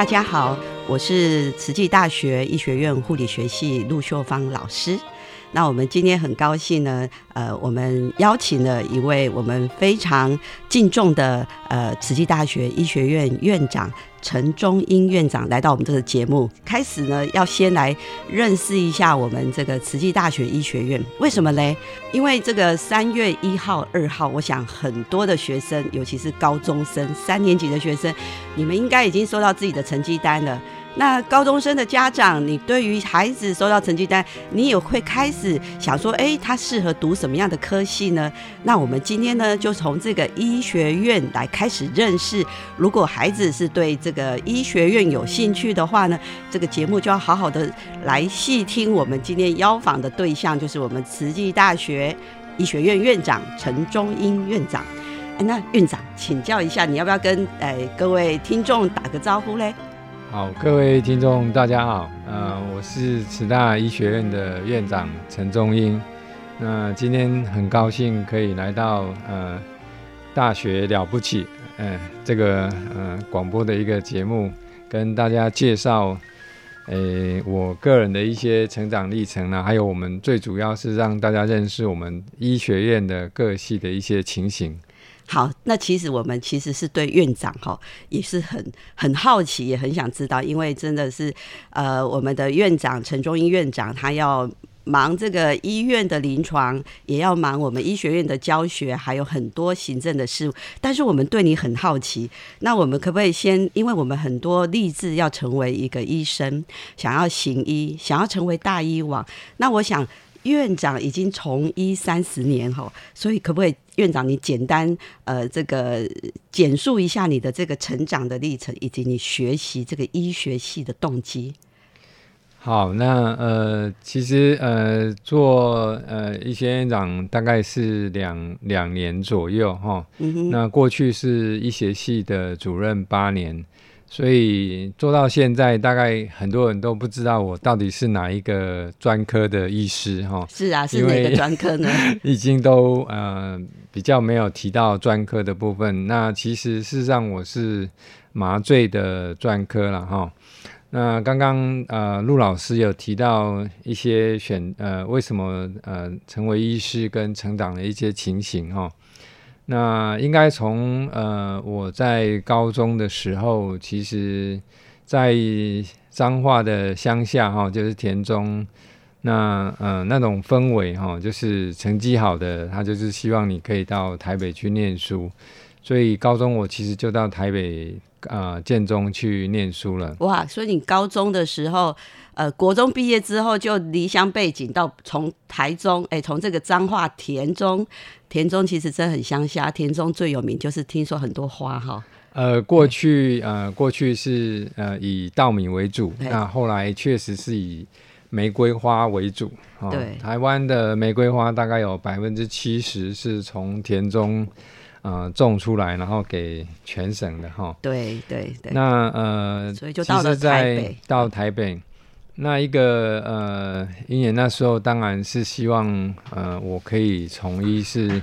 大家好，我是慈济大学医学院护理学系陆秀芳老师。那我们今天很高兴呢，呃，我们邀请了一位我们非常敬重的呃慈济大学医学院院长陈忠英院长来到我们这个节目。开始呢，要先来认识一下我们这个慈济大学医学院，为什么嘞？因为这个三月一号、二号，我想很多的学生，尤其是高中生、三年级的学生，你们应该已经收到自己的成绩单了。那高中生的家长，你对于孩子收到成绩单，你也会开始想说，哎，他适合读什么样的科系呢？那我们今天呢，就从这个医学院来开始认识。如果孩子是对这个医学院有兴趣的话呢，这个节目就要好好的来细听。我们今天邀访的对象就是我们慈济大学医学院院长陈忠英院长。哎，那院长请教一下，你要不要跟哎各位听众打个招呼嘞？好，各位听众，大家好。呃，我是慈大医学院的院长陈忠英。那今天很高兴可以来到呃大学了不起，呃这个呃广播的一个节目，跟大家介绍，诶我个人的一些成长历程呢，还有我们最主要是让大家认识我们医学院的各系的一些情形。好，那其实我们其实是对院长哈也是很很好奇，也很想知道，因为真的是呃，我们的院长陈忠英院长他要忙这个医院的临床，也要忙我们医学院的教学，还有很多行政的事务。但是我们对你很好奇，那我们可不可以先，因为我们很多立志要成为一个医生，想要行医，想要成为大医王，那我想。院长已经从医三十年哈，所以可不可以院长你简单呃这个简述一下你的这个成长的历程，以及你学习这个医学系的动机？好，那呃其实呃做呃医学院长大概是两两年左右哈，那过去是医学系的主任八年。所以做到现在，大概很多人都不知道我到底是哪一个专科的医师哈。是啊，是哪个专科呢？已经都呃比较没有提到专科的部分。那其实事实上我是麻醉的专科了哈。那刚刚呃陆老师有提到一些选呃为什么呃成为医师跟成长的一些情形哈。那应该从呃我在高中的时候，其实，在彰化的乡下哈，就是田中，那呃那种氛围哈，就是成绩好的，他就是希望你可以到台北去念书，所以高中我其实就到台北啊建中去念书了。哇，所以你高中的时候，呃国中毕业之后就离乡背景到从台中，哎从这个彰化田中。田中其实真的很乡下，田中最有名就是听说很多花哈。呃，过去呃过去是呃以稻米为主，那后来确实是以玫瑰花为主。对，台湾的玫瑰花大概有百分之七十是从田中呃种出来，然后给全省的哈。对对对。那呃，所以就到了台北，到台北。那一个呃，因为那时候当然是希望呃，我可以从医是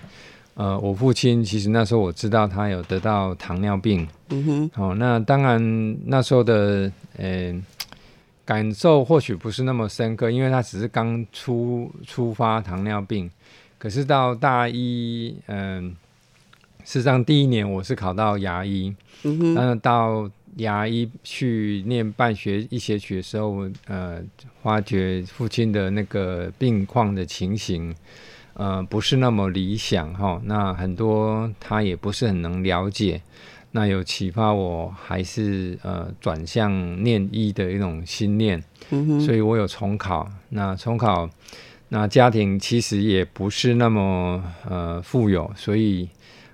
呃，我父亲其实那时候我知道他有得到糖尿病，嗯哼，好，那当然那时候的呃感受或许不是那么深刻，因为他只是刚出出发糖尿病，可是到大一，嗯，事实上第一年我是考到牙医，嗯哼，到。牙医去念办学医学曲的时候，呃，发觉父亲的那个病况的情形，呃，不是那么理想哈。那很多他也不是很能了解，那有启发我还是呃转向念医的一种心念，所以我有重考。那重考，那家庭其实也不是那么呃富有，所以。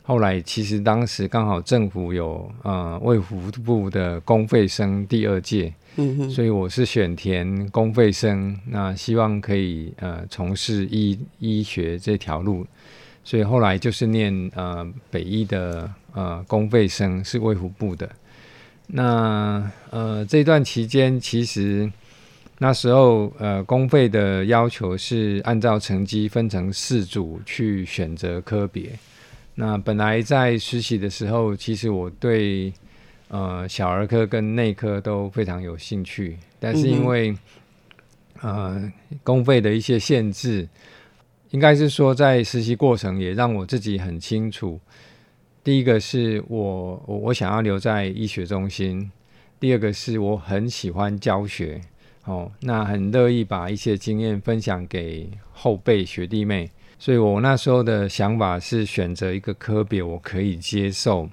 后来其实当时刚好政府有呃卫福部的公费生第二届，嗯所以我是选填公费生，那希望可以呃从事医医学这条路，所以后来就是念呃北医的呃公费生是卫福部的，那呃这段期间其实那时候呃公费的要求是按照成绩分成四组去选择科别。那本来在实习的时候，其实我对呃小儿科跟内科都非常有兴趣，但是因为呃公费的一些限制，应该是说在实习过程也让我自己很清楚，第一个是我我我想要留在医学中心，第二个是我很喜欢教学，哦，那很乐意把一些经验分享给后辈学弟妹。所以我那时候的想法是选择一个科别我可以接受，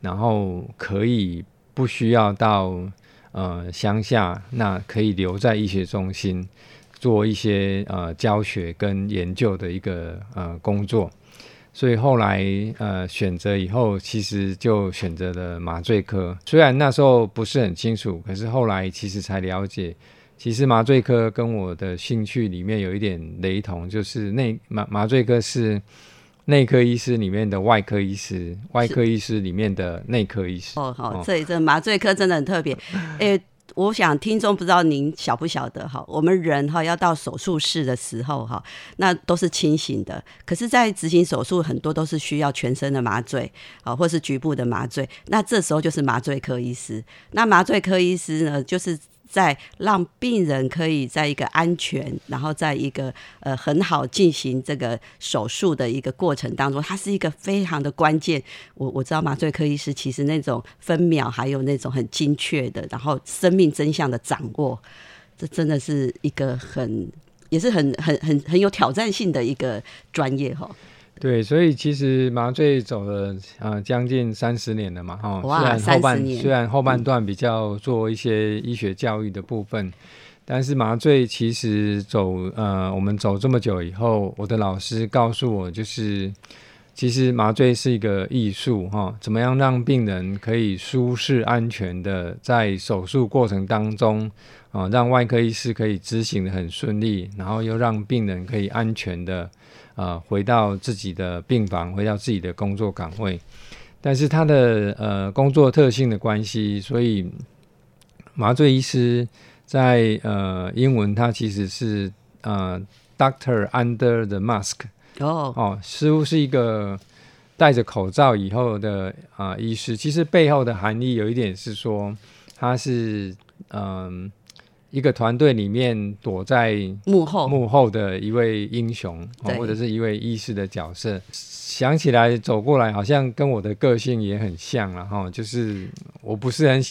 然后可以不需要到呃乡下，那可以留在医学中心做一些呃教学跟研究的一个呃工作。所以后来呃选择以后，其实就选择了麻醉科。虽然那时候不是很清楚，可是后来其实才了解。其实麻醉科跟我的兴趣里面有一点雷同，就是内麻麻醉科是内科医师里面的外科医师，外科医师里面的内科医师。哦，好，这这麻醉科真的很特别。诶，我想听众不知道您晓不晓得哈，我们人哈要到手术室的时候哈，那都是清醒的，可是，在执行手术很多都是需要全身的麻醉啊，或是局部的麻醉，那这时候就是麻醉科医师。那麻醉科医师呢，就是。在让病人可以在一个安全，然后在一个呃很好进行这个手术的一个过程当中，它是一个非常的关键。我我知道麻醉科医师其实那种分秒还有那种很精确的，然后生命真相的掌握，这真的是一个很也是很很很很有挑战性的一个专业哈。对，所以其实麻醉走了呃将近三十年了嘛，哈。虽然后半虽然后半段比较做一些医学教育的部分，但是麻醉其实走呃，我们走这么久以后，我的老师告诉我，就是其实麻醉是一个艺术，哈，怎么样让病人可以舒适安全的在手术过程当中啊，让外科医师可以执行的很顺利，然后又让病人可以安全的。呃，回到自己的病房，回到自己的工作岗位，但是他的呃工作特性的关系，所以麻醉医师在呃英文，他其实是呃 Doctor under the mask 哦哦，似乎是一个戴着口罩以后的啊医师，其实背后的含义有一点是说，他是嗯。一个团队里面躲在幕后幕后的一位英雄，或者是一位医师的角色，想起来走过来，好像跟我的个性也很像了哈。就是我不是很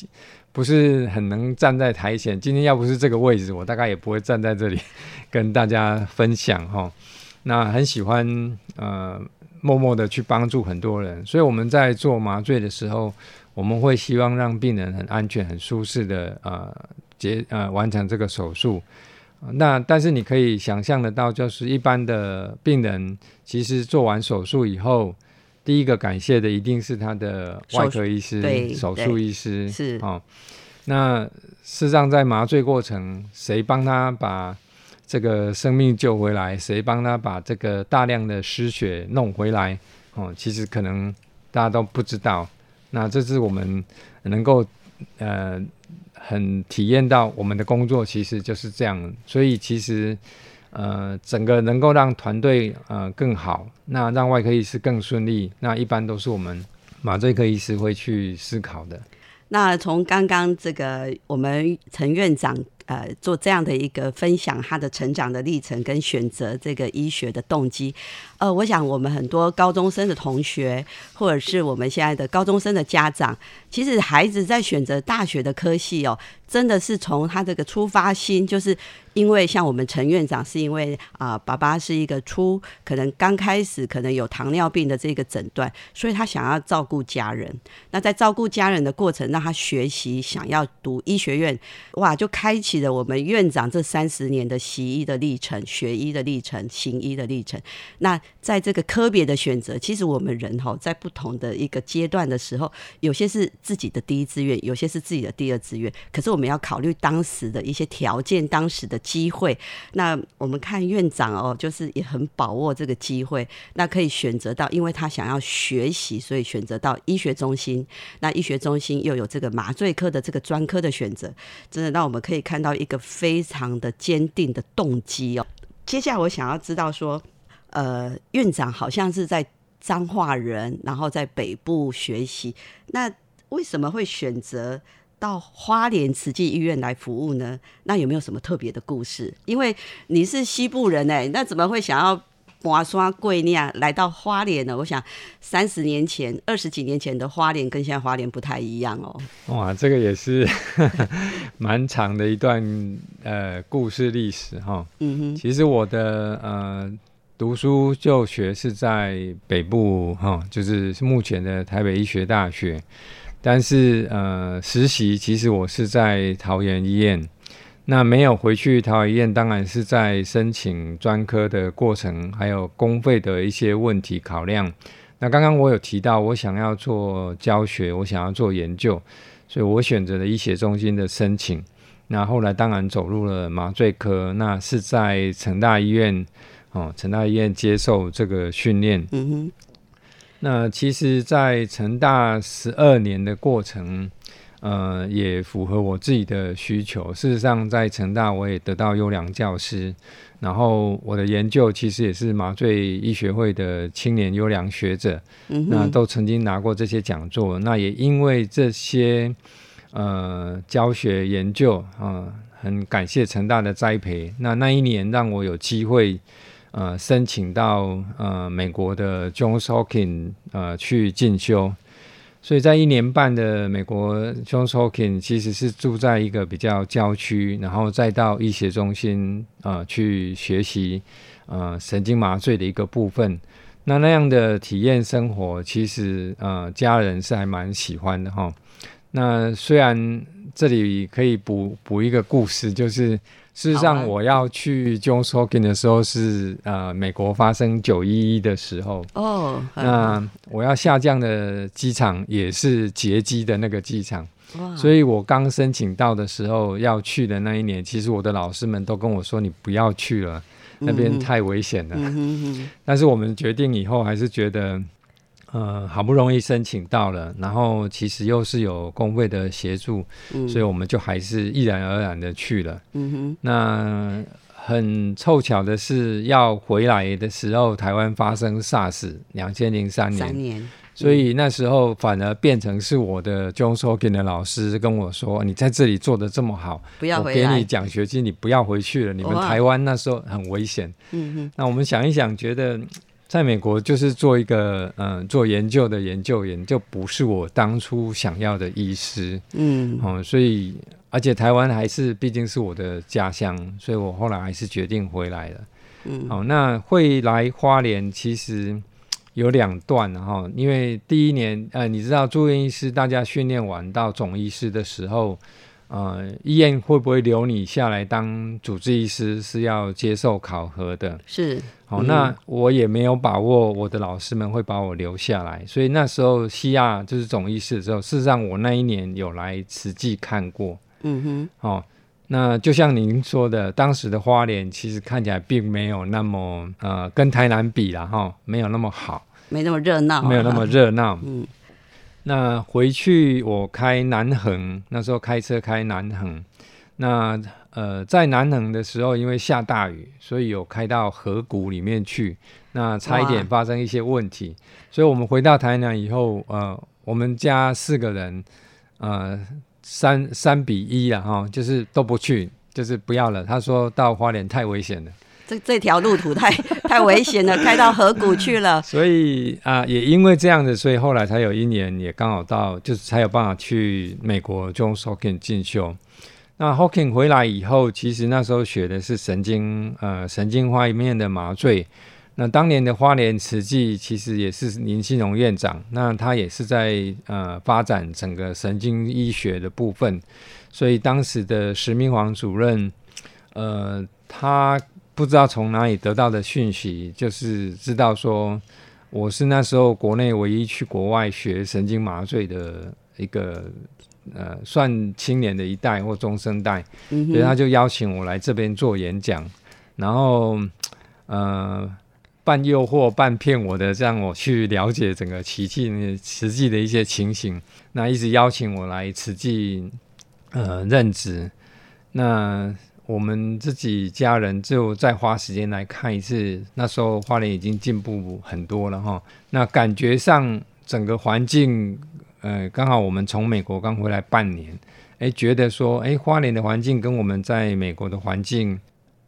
不是很能站在台前，今天要不是这个位置，我大概也不会站在这里 跟大家分享哈。那很喜欢呃默默的去帮助很多人，所以我们在做麻醉的时候，我们会希望让病人很安全、很舒适的呃。结呃完成这个手术，那但是你可以想象得到，就是一般的病人其实做完手术以后，第一个感谢的一定是他的外科医师、手术医师是哦。那事实上在麻醉过程，谁帮他把这个生命救回来，谁帮他把这个大量的失血弄回来哦，其实可能大家都不知道。那这是我们能够呃。很体验到我们的工作其实就是这样，所以其实呃，整个能够让团队呃更好，那让外科医师更顺利，那一般都是我们麻醉科医师会去思考的。那从刚刚这个我们陈院长。呃，做这样的一个分享，他的成长的历程跟选择这个医学的动机，呃，我想我们很多高中生的同学，或者是我们现在的高中生的家长，其实孩子在选择大学的科系哦，真的是从他这个出发心，就是因为像我们陈院长，是因为啊，爸爸是一个初可能刚开始可能有糖尿病的这个诊断，所以他想要照顾家人。那在照顾家人的过程，让他学习想要读医学院，哇，就开启了我们院长这三十年的习医的历程、学医的历程、行医的历程。那在这个科别的选择，其实我们人哈，在不同的一个阶段的时候，有些是。自己的第一志愿，有些是自己的第二志愿。可是我们要考虑当时的一些条件，当时的机会。那我们看院长哦，就是也很把握这个机会，那可以选择到，因为他想要学习，所以选择到医学中心。那医学中心又有这个麻醉科的这个专科的选择，真的让我们可以看到一个非常的坚定的动机哦。接下来我想要知道说，呃，院长好像是在彰化人，然后在北部学习，那。为什么会选择到花莲慈济医院来服务呢？那有没有什么特别的故事？因为你是西部人哎，那怎么会想要华刷贵念来到花莲呢？我想三十年前、二十几年前的花莲跟现在花莲不太一样哦。哇，这个也是 蛮长的一段呃故事历史哈。嗯哼，其实我的呃读书就学是在北部哈，就是目前的台北医学大学。但是呃，实习其实我是在桃园医院，那没有回去桃园医院，当然是在申请专科的过程，还有公费的一些问题考量。那刚刚我有提到，我想要做教学，我想要做研究，所以我选择了医学中心的申请。那后来当然走入了麻醉科，那是在成大医院哦，成大医院接受这个训练。嗯哼。那其实，在成大十二年的过程，呃，也符合我自己的需求。事实上，在成大我也得到优良教师，然后我的研究其实也是麻醉医学会的青年优良学者，那都曾经拿过这些讲座。那也因为这些呃教学研究啊，很感谢成大的栽培。那那一年让我有机会。呃，申请到呃美国的 Johns Hopkins 呃去进修，所以在一年半的美国 Johns Hopkins 其实是住在一个比较郊区，然后再到医学中心呃去学习呃神经麻醉的一个部分。那那样的体验生活，其实呃家人是还蛮喜欢的哈。那虽然这里可以补补一个故事，就是。事实上，我要去 Johns Hopkins 的时候是呃，美国发生九一一的时候哦。那我要下降的机场也是劫机的那个机场，所以我刚申请到的时候要去的那一年，其实我的老师们都跟我说：“你不要去了，那边太危险了。”但是我们决定以后还是觉得。呃，好不容易申请到了，然后其实又是有工会的协助，所以我们就还是毅然而然的去了。嗯哼，那很凑巧的是，要回来的时候，台湾发生 SARS，两千零三年，三年，所以那时候反而变成是我的 John s o k i n 的老师跟我说：“你在这里做的这么好，不要回来，给你奖学金，你不要回去了。你们台湾那时候很危险。”嗯哼，那我们想一想，觉得。在美国就是做一个嗯做研究的研究员，就不是我当初想要的医师，嗯，哦，所以而且台湾还是毕竟是我的家乡，所以我后来还是决定回来了，嗯，好，那会来花莲其实有两段哈，因为第一年呃，你知道住院医师大家训练完到总医师的时候。呃，医院会不会留你下来当主治医师是要接受考核的。是，好，那我也没有把握我的老师们会把我留下来，所以那时候西亚就是总医师的时候，事实上我那一年有来实际看过。嗯哼，好，那就像您说的，当时的花莲其实看起来并没有那么呃跟台南比了哈，没有那么好，没那么热闹，没有那么热闹。嗯。那回去我开南横，那时候开车开南横，那呃在南横的时候，因为下大雨，所以有开到河谷里面去，那差一点发生一些问题，所以我们回到台南以后，呃，我们家四个人，呃，三三比一啊哈，就是都不去，就是不要了。他说到花莲太危险了，这这条路途太 太危险了，开到河谷去了。所以啊，也因为这样子，所以后来才有一年也刚好到，就是才有办法去美国 Johns Hopkins 进修。那 Hopkins 回来以后，其实那时候学的是神经呃神经方面的麻醉。那当年的花莲慈济其实也是林信荣院长，那他也是在呃发展整个神经医学的部分，所以当时的石明煌主任，呃，他不知道从哪里得到的讯息，就是知道说我是那时候国内唯一去国外学神经麻醉的一个呃算青年的一代或中生代，所以他就邀请我来这边做演讲，然后呃。半诱惑半骗我的，让我去了解整个奇迹实际的一些情形。那一直邀请我来慈济呃任职。那我们自己家人就再花时间来看一次。那时候花莲已经进步很多了哈。那感觉上整个环境，呃，刚好我们从美国刚回来半年，哎，觉得说，哎，花莲的环境跟我们在美国的环境。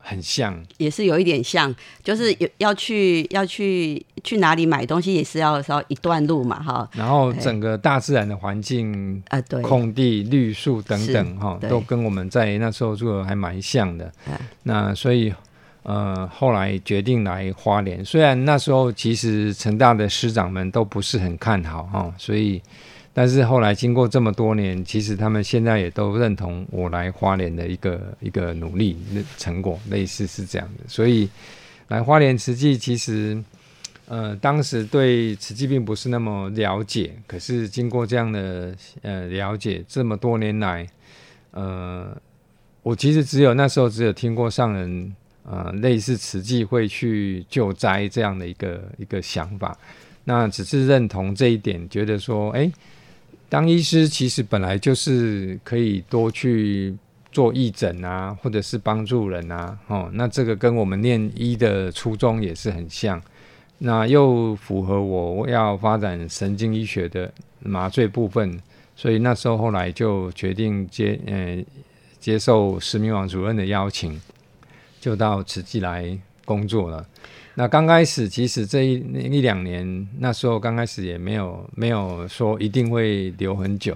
很像，也是有一点像，就是有要去要去去哪里买东西，也是要稍一段路嘛，哈。然后整个大自然的环境啊，对，空地、绿树等等，哈，都跟我们在那时候住的还蛮像的。那所以呃，后来决定来花莲，虽然那时候其实成大的师长们都不是很看好，哈，所以。但是后来经过这么多年，其实他们现在也都认同我来花莲的一个一个努力成果，类似是这样的。所以来花莲慈济，其实呃当时对慈济并不是那么了解，可是经过这样的呃了解，这么多年来，呃我其实只有那时候只有听过上人呃类似慈济会去救灾这样的一个一个想法，那只是认同这一点，觉得说哎。当医师其实本来就是可以多去做义诊啊，或者是帮助人啊，哦，那这个跟我们念医的初衷也是很像，那又符合我要发展神经医学的麻醉部分，所以那时候后来就决定接呃接受石明网主任的邀请，就到慈济来工作了。那刚开始，其实这一一两年，那时候刚开始也没有没有说一定会留很久。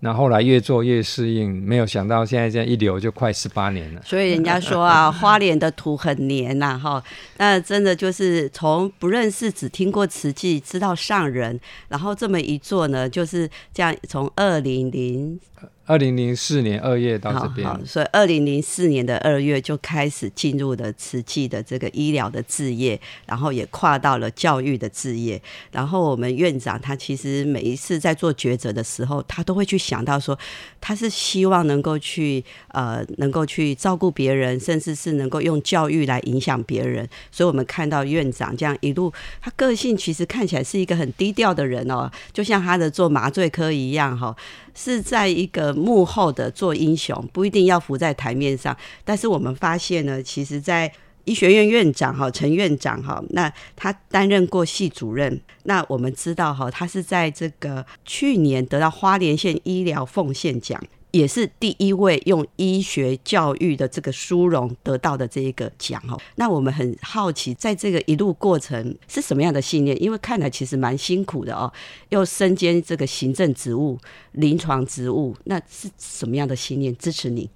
那后来越做越适应，没有想到现在这样一留就快十八年了。所以人家说啊，花莲的土很黏呐，哈。那真的就是从不认识，只听过瓷器，知道上人，然后这么一做呢，就是这样从二零零。二零零四年二月到这边，所以二零零四年的二月就开始进入了瓷器的这个医疗的置业，然后也跨到了教育的置业。然后我们院长他其实每一次在做抉择的时候，他都会去想到说，他是希望能够去呃能够去照顾别人，甚至是能够用教育来影响别人。所以我们看到院长这样一路，他个性其实看起来是一个很低调的人哦，就像他的做麻醉科一样哈。是在一个幕后的做英雄，不一定要浮在台面上。但是我们发现呢，其实，在医学院院长哈陈院长哈，那他担任过系主任。那我们知道哈，他是在这个去年得到花莲县医疗奉献奖。也是第一位用医学教育的这个殊荣得到的这一个奖哦。那我们很好奇，在这个一路过程是什么样的信念？因为看来其实蛮辛苦的哦，又身兼这个行政职务、临床职务，那是什么样的信念支持你？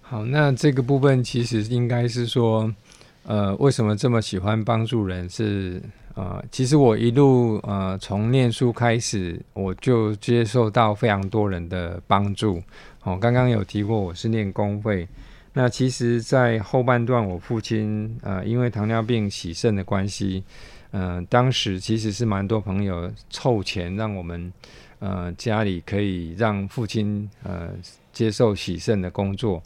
好，那这个部分其实应该是说，呃，为什么这么喜欢帮助人？是呃，其实我一路呃从念书开始，我就接受到非常多人的帮助。哦，刚刚有提过我是念公费，那其实，在后半段，我父亲呃因为糖尿病洗肾的关系，嗯，当时其实是蛮多朋友凑钱让我们呃家里可以让父亲呃接受洗肾的工作，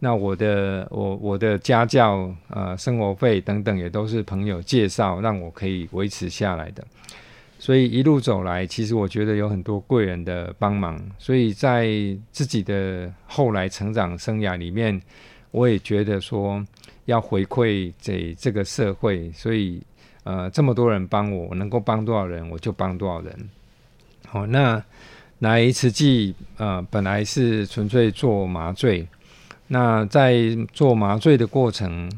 那我的我我的家教呃生活费等等也都是朋友介绍让我可以维持下来的。所以一路走来，其实我觉得有很多贵人的帮忙。所以在自己的后来成长生涯里面，我也觉得说要回馈给这个社会。所以呃，这么多人帮我，我能够帮多少人，我就帮多少人。好，那来慈济呃，本来是纯粹做麻醉。那在做麻醉的过程，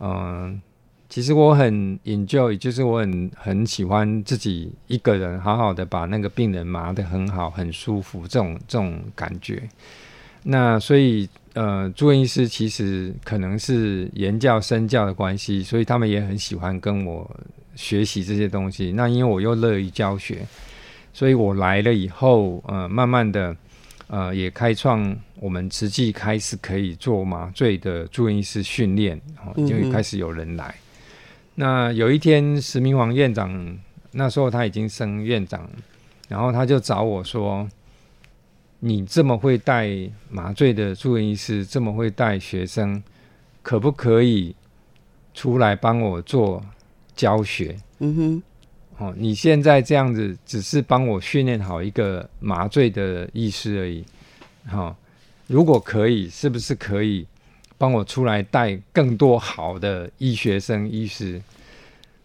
嗯，其实我很 enjoy，就是我很很喜欢自己一个人好好的把那个病人麻得很好，很舒服这种这种感觉。那所以呃，住院医师其实可能是言教身教的关系，所以他们也很喜欢跟我学习这些东西。那因为我又乐于教学，所以我来了以后，呃，慢慢的。呃，也开创我们实际开始可以做麻醉的住院医师训练，哦，就开始有人来。那有一天，石明煌院长那时候他已经升院长，然后他就找我说：“你这么会带麻醉的住院医师，这么会带学生，可不可以出来帮我做教学？”嗯哼。哦，你现在这样子只是帮我训练好一个麻醉的医师而已。好，如果可以，是不是可以帮我出来带更多好的医学生、医师？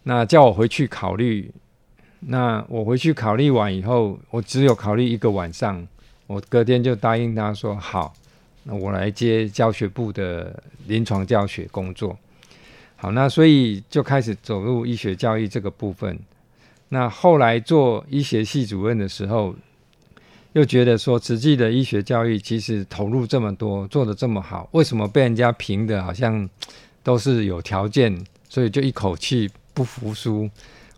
那叫我回去考虑。那我回去考虑完以后，我只有考虑一个晚上，我隔天就答应他说好，那我来接教学部的临床教学工作。好，那所以就开始走入医学教育这个部分。那后来做医学系主任的时候，又觉得说，实际的医学教育其实投入这么多，做的这么好，为什么被人家评的好像都是有条件？所以就一口气不服输，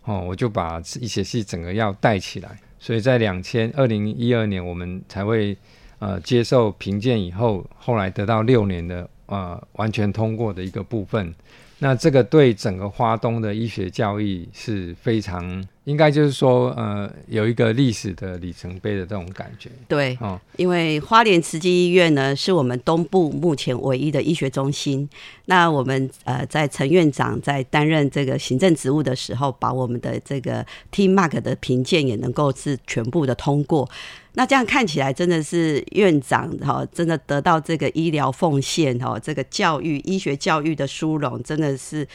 哦，我就把医学系整个要带起来。所以在两千二零一二年，我们才会呃接受评鉴以后，后来得到六年的呃完全通过的一个部分。那这个对整个花东的医学教育是非常，应该就是说，呃，有一个历史的里程碑的这种感觉。对，哦，因为花莲慈济医院呢，是我们东部目前唯一的医学中心。那我们呃，在陈院长在担任这个行政职务的时候，把我们的这个 T Mark 的评鉴也能够是全部的通过。那这样看起来真的是院长哈，真的得到这个医疗奉献哈，这个教育医学教育的殊荣，真的是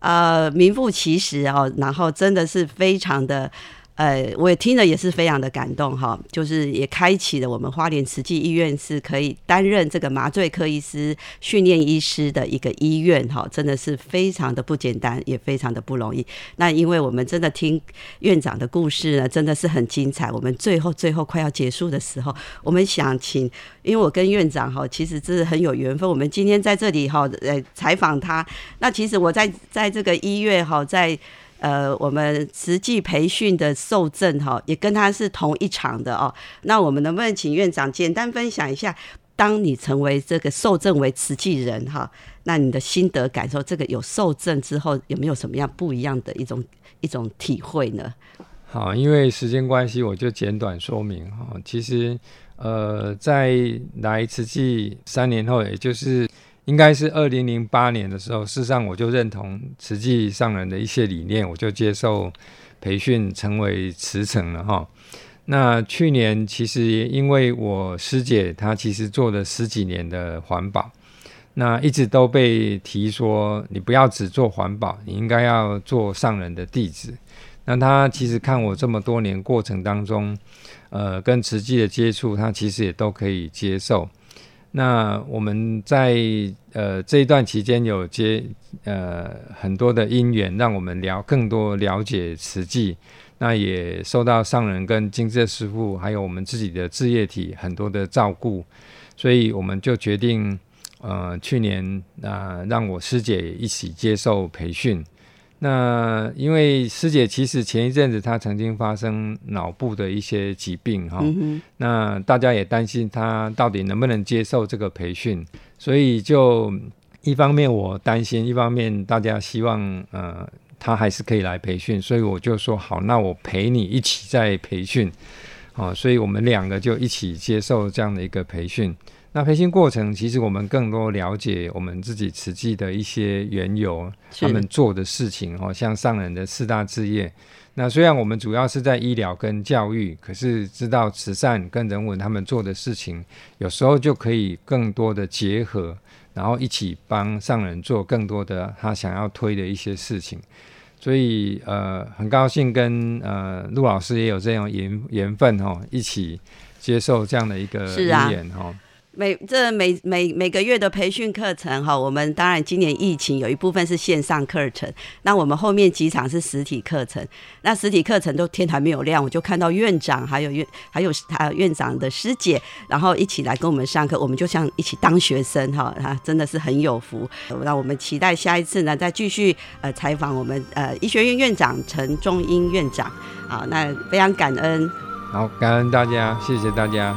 呃名副其实哦，然后真的是非常的。呃，我也听了也是非常的感动哈，就是也开启了我们花莲慈济医院是可以担任这个麻醉科医师训练医师的一个医院哈，真的是非常的不简单，也非常的不容易。那因为我们真的听院长的故事呢，真的是很精彩。我们最后最后快要结束的时候，我们想请，因为我跟院长哈，其实这是很有缘分。我们今天在这里哈，呃，采访他。那其实我在在这个医院哈，在。呃，我们实际培训的受证哈，也跟他是同一场的哦。那我们能不能请院长简单分享一下，当你成为这个受证为慈济人哈，那你的心得感受，这个有受证之后有没有什么样不一样的一种一种体会呢？好，因为时间关系，我就简短说明哈。其实，呃，在来慈济三年后，也就是。应该是二零零八年的时候，事实上我就认同慈济上人的一些理念，我就接受培训，成为慈诚了哈。那去年其实因为我师姐她其实做了十几年的环保，那一直都被提说你不要只做环保，你应该要做上人的弟子。那她其实看我这么多年过程当中，呃，跟慈济的接触，她其实也都可以接受。那我们在呃这一段期间有接呃很多的因缘，让我们聊更多了解慈济，那也受到上人跟金色师傅，还有我们自己的志业体很多的照顾，所以我们就决定呃去年啊让我师姐一起接受培训。那因为师姐其实前一阵子她曾经发生脑部的一些疾病哈，那大家也担心她到底能不能接受这个培训，所以就一方面我担心，一方面大家希望呃她还是可以来培训，所以我就说好，那我陪你一起在培训，哦，所以我们两个就一起接受这样的一个培训。那培训过程，其实我们更多了解我们自己慈济的一些缘由，他们做的事情哦，像上人的四大志业。那虽然我们主要是在医疗跟教育，可是知道慈善跟人文他们做的事情，有时候就可以更多的结合，然后一起帮上人做更多的他想要推的一些事情。所以呃，很高兴跟呃陆老师也有这样缘缘分哦，一起接受这样的一个语言哈。每这每每每个月的培训课程哈，我们当然今年疫情有一部分是线上课程，那我们后面几场是实体课程。那实体课程都天还没有亮，我就看到院长还有院还有他院长的师姐，然后一起来跟我们上课，我们就像一起当学生哈，啊，真的是很有福。那我们期待下一次呢，再继续呃采访我们呃医学院院长陈中英院长。好，那非常感恩。好，感恩大家，谢谢大家。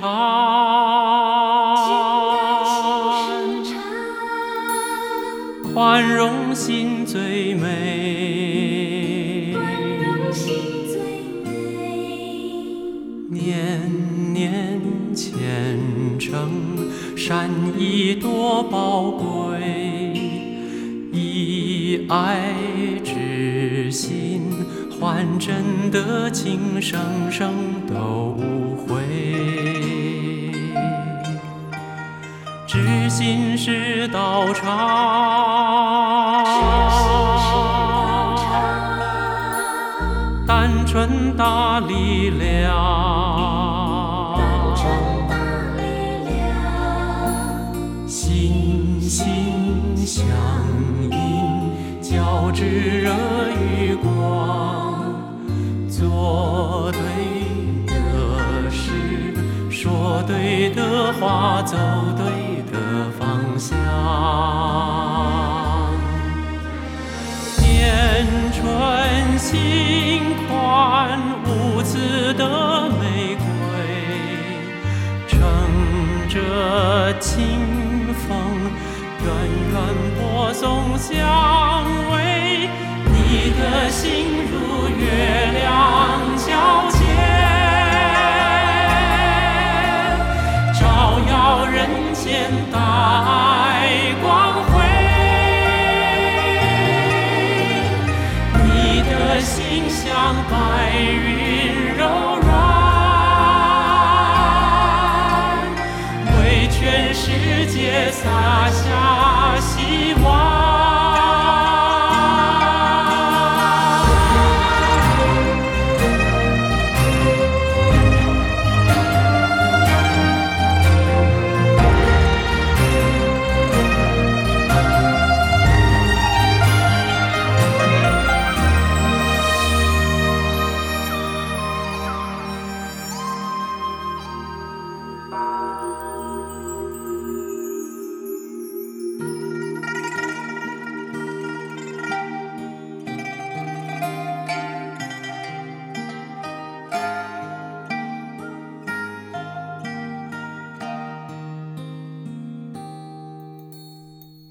唱，宽容心最美，宽容心最美，年年虔诚，善意多宝贵，以爱之心换真的，情生生。道长，单纯大力量，心心相印，交织热与光，做对的事，说对的话，走。春心宽，无字的玫瑰，乘着清风，远远播送香味。你的心如月亮。洒下。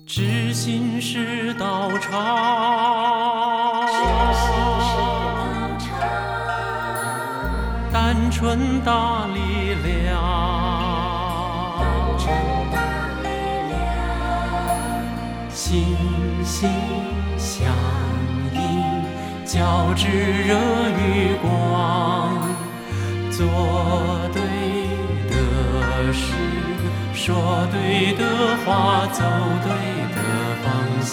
知心是道场，单纯大力量，心心相印，交织热与光。说对的话，走对的方向。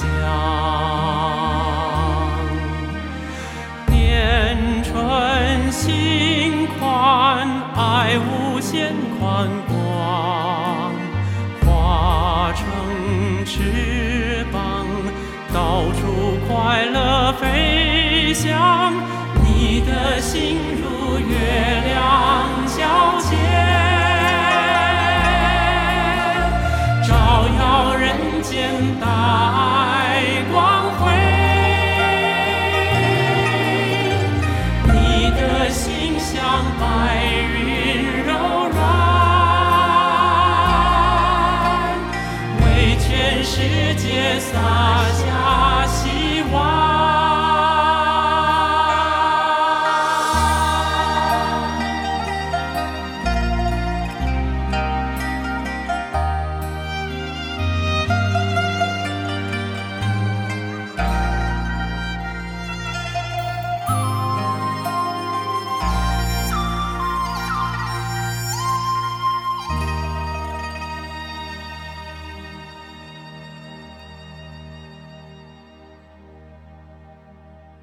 年春心宽，爱无限宽广，化成翅膀，到处快乐飞翔。